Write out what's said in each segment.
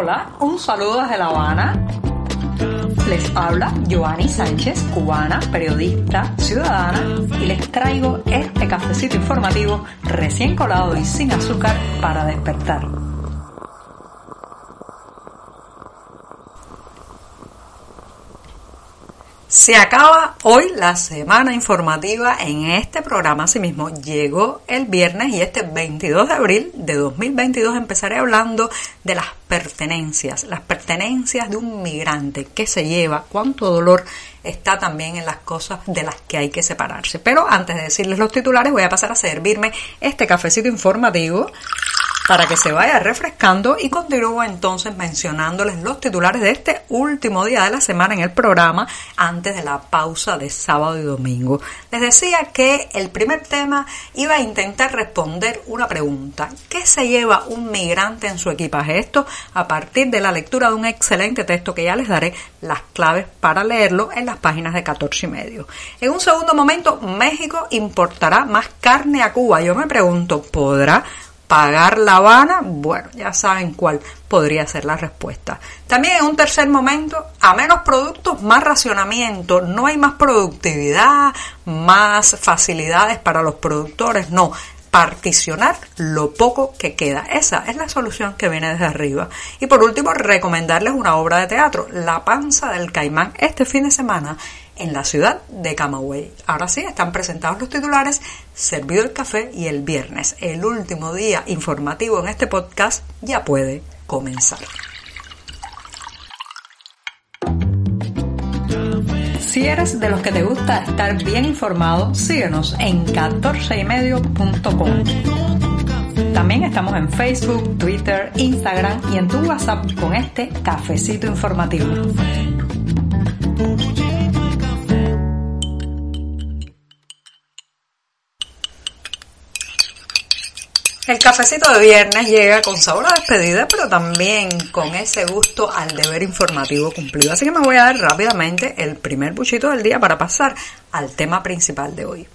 Hola, un saludo desde La Habana. Les habla Joanny Sánchez, cubana, periodista, ciudadana, y les traigo este cafecito informativo recién colado y sin azúcar para despertar. Se acaba hoy la semana informativa en este programa. Asimismo, llegó el viernes y este 22 de abril de 2022 empezaré hablando de las pertenencias, las pertenencias de un migrante, qué se lleva, cuánto dolor está también en las cosas de las que hay que separarse. Pero antes de decirles los titulares, voy a pasar a servirme este cafecito informativo para que se vaya refrescando y continúo entonces mencionándoles los titulares de este último día de la semana en el programa antes de la pausa de sábado y domingo. Les decía que el primer tema iba a intentar responder una pregunta. ¿Qué se lleva un migrante en su equipaje? Esto a partir de la lectura de un excelente texto que ya les daré las claves para leerlo en las páginas de 14 y medio. En un segundo momento, México importará más carne a Cuba. Yo me pregunto, ¿podrá pagar La Habana, bueno, ya saben cuál podría ser la respuesta. También en un tercer momento, a menos productos, más racionamiento, no hay más productividad, más facilidades para los productores, no. Particionar lo poco que queda. Esa es la solución que viene desde arriba. Y por último, recomendarles una obra de teatro, La panza del caimán, este fin de semana en la ciudad de Camagüey. Ahora sí, están presentados los titulares, servido el café y el viernes, el último día informativo en este podcast, ya puede comenzar. Si eres de los que te gusta estar bien informado, síguenos en 14ymedio.com. También estamos en Facebook, Twitter, Instagram y en tu WhatsApp con este cafecito informativo. El cafecito de viernes llega con sabor a despedida, pero también con ese gusto al deber informativo cumplido. Así que me voy a dar rápidamente el primer buchito del día para pasar al tema principal de hoy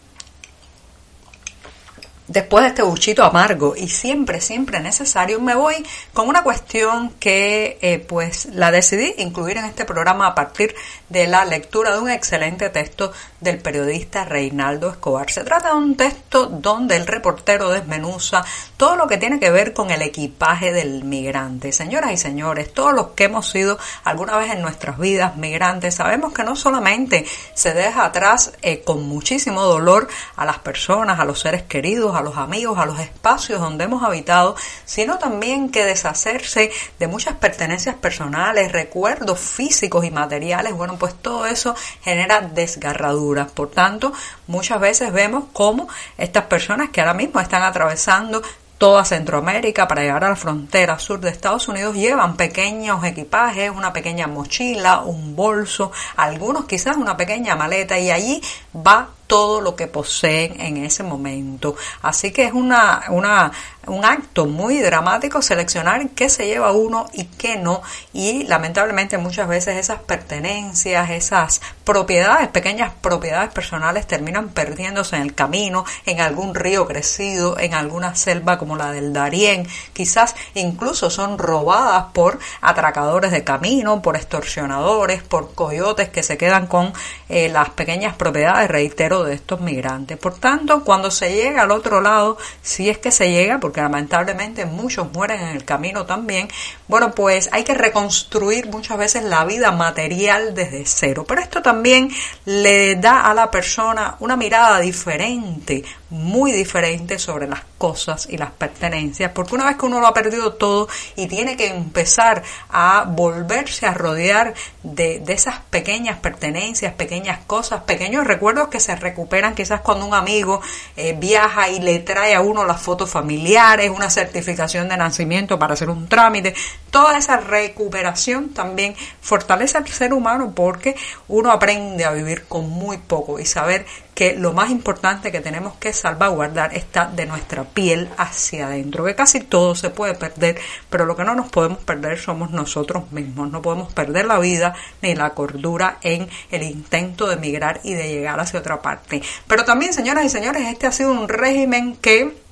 después de este buchito amargo y siempre, siempre necesario, me voy con una cuestión que eh, pues la decidí incluir en este programa a partir de la lectura de un excelente texto del periodista Reinaldo Escobar. Se trata de un texto donde el reportero desmenuza todo lo que tiene que ver con el equipaje del migrante. Señoras y señores, todos los que hemos sido alguna vez en nuestras vidas migrantes, sabemos que no solamente se deja atrás eh, con muchísimo dolor a las personas, a los seres queridos, a los amigos, a los espacios donde hemos habitado, sino también que deshacerse de muchas pertenencias personales, recuerdos físicos y materiales, bueno, pues todo eso genera desgarraduras. Por tanto, muchas veces vemos cómo estas personas que ahora mismo están atravesando toda Centroamérica para llegar a la frontera sur de Estados Unidos llevan pequeños equipajes, una pequeña mochila, un bolso, algunos quizás una pequeña maleta y allí va todo lo que poseen en ese momento. Así que es una, una, un acto muy dramático seleccionar qué se lleva uno y qué no. Y lamentablemente muchas veces esas pertenencias, esas propiedades, pequeñas propiedades personales terminan perdiéndose en el camino, en algún río crecido, en alguna selva como la del Darién. Quizás incluso son robadas por atracadores de camino, por extorsionadores, por coyotes que se quedan con eh, las pequeñas propiedades, reitero, de estos migrantes. Por tanto, cuando se llega al otro lado, si es que se llega, porque lamentablemente muchos mueren en el camino también, bueno, pues hay que reconstruir muchas veces la vida material desde cero. Pero esto también le da a la persona una mirada diferente, muy diferente sobre las cosas y las pertenencias, porque una vez que uno lo ha perdido todo y tiene que empezar a volverse a rodear de, de esas pequeñas pertenencias, pequeñas cosas, pequeños recuerdos que se recuperan quizás cuando un amigo eh, viaja y le trae a uno las fotos familiares, una certificación de nacimiento para hacer un trámite, toda esa recuperación también fortalece al ser humano porque uno aprende a vivir con muy poco y saber que lo más importante que tenemos que salvaguardar está de nuestra piel hacia adentro, que casi todo se puede perder, pero lo que no nos podemos perder somos nosotros mismos, no podemos perder la vida ni la cordura en el intento de emigrar y de llegar hacia otra parte. Pero también, señoras y señores, este ha sido un régimen que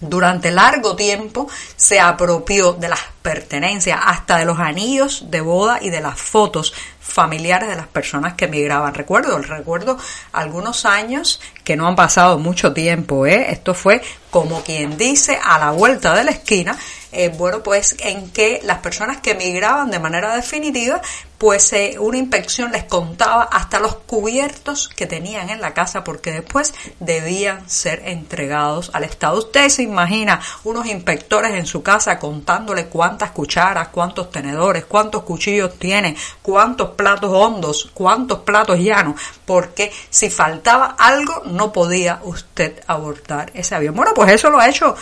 durante largo tiempo se apropió de las pertenencias, hasta de los anillos de boda y de las fotos familiares de las personas que emigraban. Recuerdo, recuerdo algunos años que no han pasado mucho tiempo, ¿eh? esto fue como quien dice a la vuelta de la esquina, eh, bueno, pues en que las personas que emigraban de manera definitiva, pues eh, una inspección les contaba hasta los cubiertos que tenían en la casa porque después debían ser entregados al Estado. Usted se imagina unos inspectores en su casa contándole cuántas cucharas, cuántos tenedores, cuántos cuchillos tiene, cuántos platos hondos, cuántos platos llanos, porque si faltaba algo no podía usted abordar ese avión. Bueno, pues eso lo ha hecho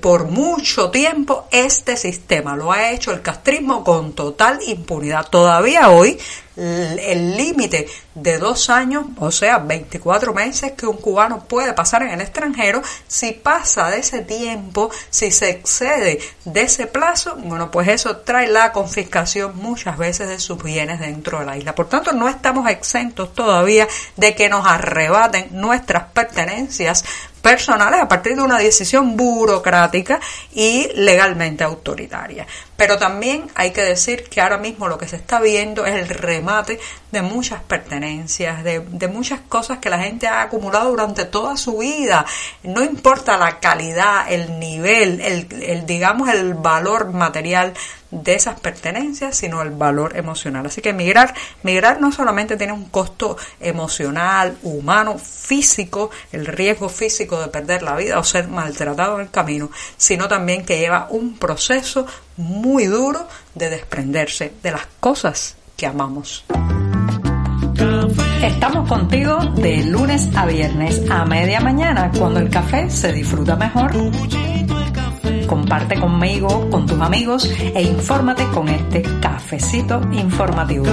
por mucho tiempo este sistema, lo ha hecho el castrismo con total impunidad. Todavía hoy el límite de dos años, o sea, 24 meses que un cubano puede pasar en el extranjero, si pasa de ese tiempo, si se excede de ese plazo, bueno, pues eso trae la confiscación muchas veces de sus bienes dentro de la isla. Por tanto, no estamos exentos todavía de que nos arrebaten nuestras pertenencias personales a partir de una decisión burocrática y legalmente autoritaria. Pero también hay que decir que ahora mismo lo que se está viendo es el remate de muchas pertenencias, de, muchas cosas que la gente ha acumulado durante toda su vida. No importa la calidad, el nivel, el, el digamos el valor material de esas pertenencias, sino el valor emocional. Así que migrar, migrar no solamente tiene un costo emocional, humano, físico, el riesgo físico de perder la vida o ser maltratado en el camino, sino también que lleva un proceso muy duro de desprenderse de las cosas que amamos. Estamos contigo de lunes a viernes a media mañana, cuando el café se disfruta mejor. Comparte conmigo, con tus amigos e infórmate con este cafecito informativo.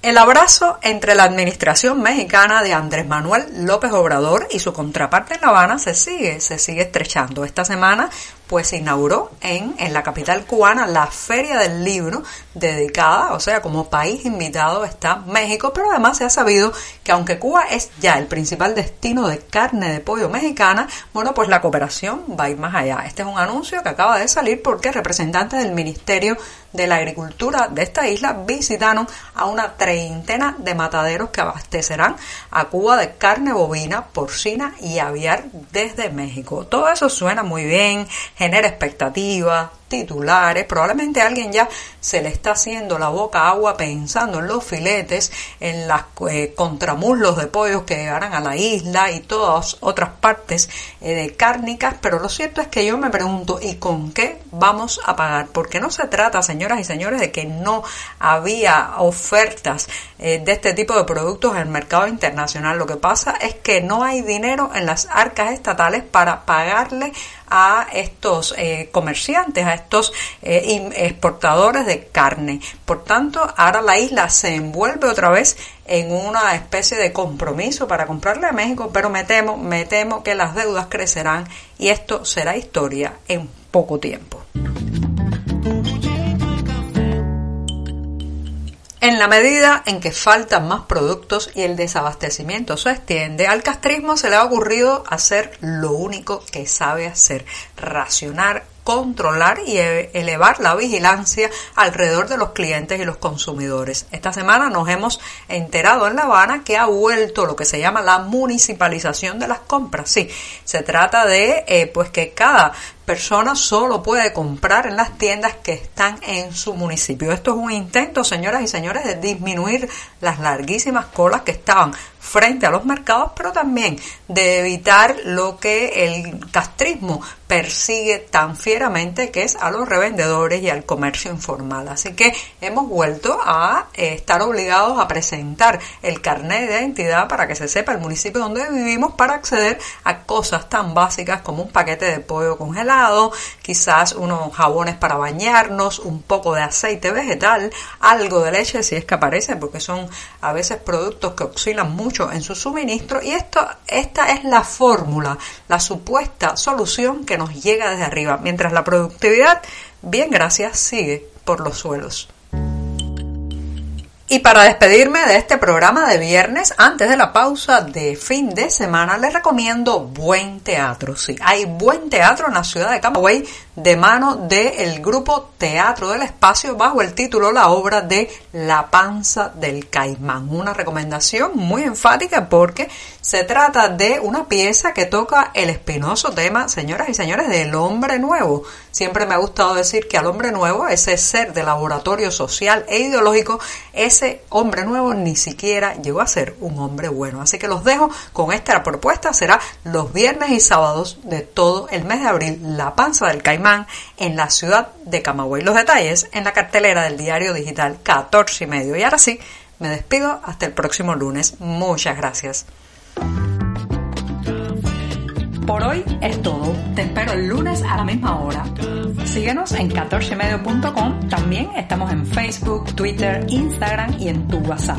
El abrazo entre la administración mexicana de Andrés Manuel López Obrador y su contraparte en La Habana se sigue, se sigue estrechando. Esta semana pues se inauguró en, en la capital cubana la Feria del Libro dedicada, o sea, como país invitado está México, pero además se ha sabido que aunque Cuba es ya el principal destino de carne de pollo mexicana, bueno, pues la cooperación va a ir más allá. Este es un anuncio que acaba de salir porque representantes del Ministerio de la Agricultura de esta isla visitaron a una treintena de mataderos que abastecerán a Cuba de carne bovina, porcina y aviar desde México. Todo eso suena muy bien, genera expectativas, titulares, probablemente alguien ya se le está haciendo la boca agua pensando en los filetes, en las eh, contramuslos de pollos que llegarán a la isla y todas otras partes eh, de cárnicas, pero lo cierto es que yo me pregunto, ¿y con qué vamos a pagar? Porque no se trata, señoras y señores, de que no había ofertas eh, de este tipo de productos en el mercado internacional. Lo que pasa es que no hay dinero en las arcas estatales para pagarle a estos comerciantes, a estos eh, exportadores de carne. Por tanto, ahora la isla se envuelve otra vez en una especie de compromiso para comprarle a México, pero me temo, me temo que las deudas crecerán y esto será historia en poco tiempo. En la medida en que faltan más productos y el desabastecimiento se extiende, al castrismo se le ha ocurrido hacer lo único que sabe hacer, racionar controlar y e-, elevar la vigilancia alrededor de los clientes y los consumidores. Esta semana nos hemos enterado en La Habana que ha vuelto lo que se llama la municipalización de las compras. Sí, se trata de eh, pues que cada persona solo puede comprar en las tiendas que están en su municipio. Esto es un intento, señoras y señores, de disminuir las larguísimas colas que estaban frente a los mercados, pero también de evitar lo que el castrismo persigue tan fieramente, que es a los revendedores y al comercio informal. Así que hemos vuelto a estar obligados a presentar el carnet de identidad para que se sepa el municipio donde vivimos para acceder a cosas tan básicas como un paquete de pollo congelado, quizás unos jabones para bañarnos, un poco de aceite vegetal, algo de leche si es que aparece, porque son a veces productos que oscilan mucho en su suministro y esto, esta es la fórmula, la supuesta solución que nos llega desde arriba, mientras la productividad, bien gracias, sigue por los suelos. Y para despedirme de este programa de viernes, antes de la pausa de fin de semana, les recomiendo buen teatro. Sí, hay buen teatro en la ciudad de Camagüey de mano del grupo Teatro del Espacio bajo el título La obra de La Panza del Caimán. Una recomendación muy enfática porque se trata de una pieza que toca el espinoso tema, señoras y señores, del hombre nuevo. Siempre me ha gustado decir que al hombre nuevo, ese ser de laboratorio social e ideológico, ese hombre nuevo ni siquiera llegó a ser un hombre bueno. Así que los dejo con esta propuesta. Será los viernes y sábados de todo el mes de abril, La Panza del Caimán en la ciudad de Camagüey. Los detalles en la cartelera del diario digital 14 y medio. Y ahora sí, me despido hasta el próximo lunes. Muchas gracias. Por hoy es todo. Te espero el lunes a la misma hora. Síguenos en 14medio.com. También estamos en Facebook, Twitter, Instagram y en tu WhatsApp.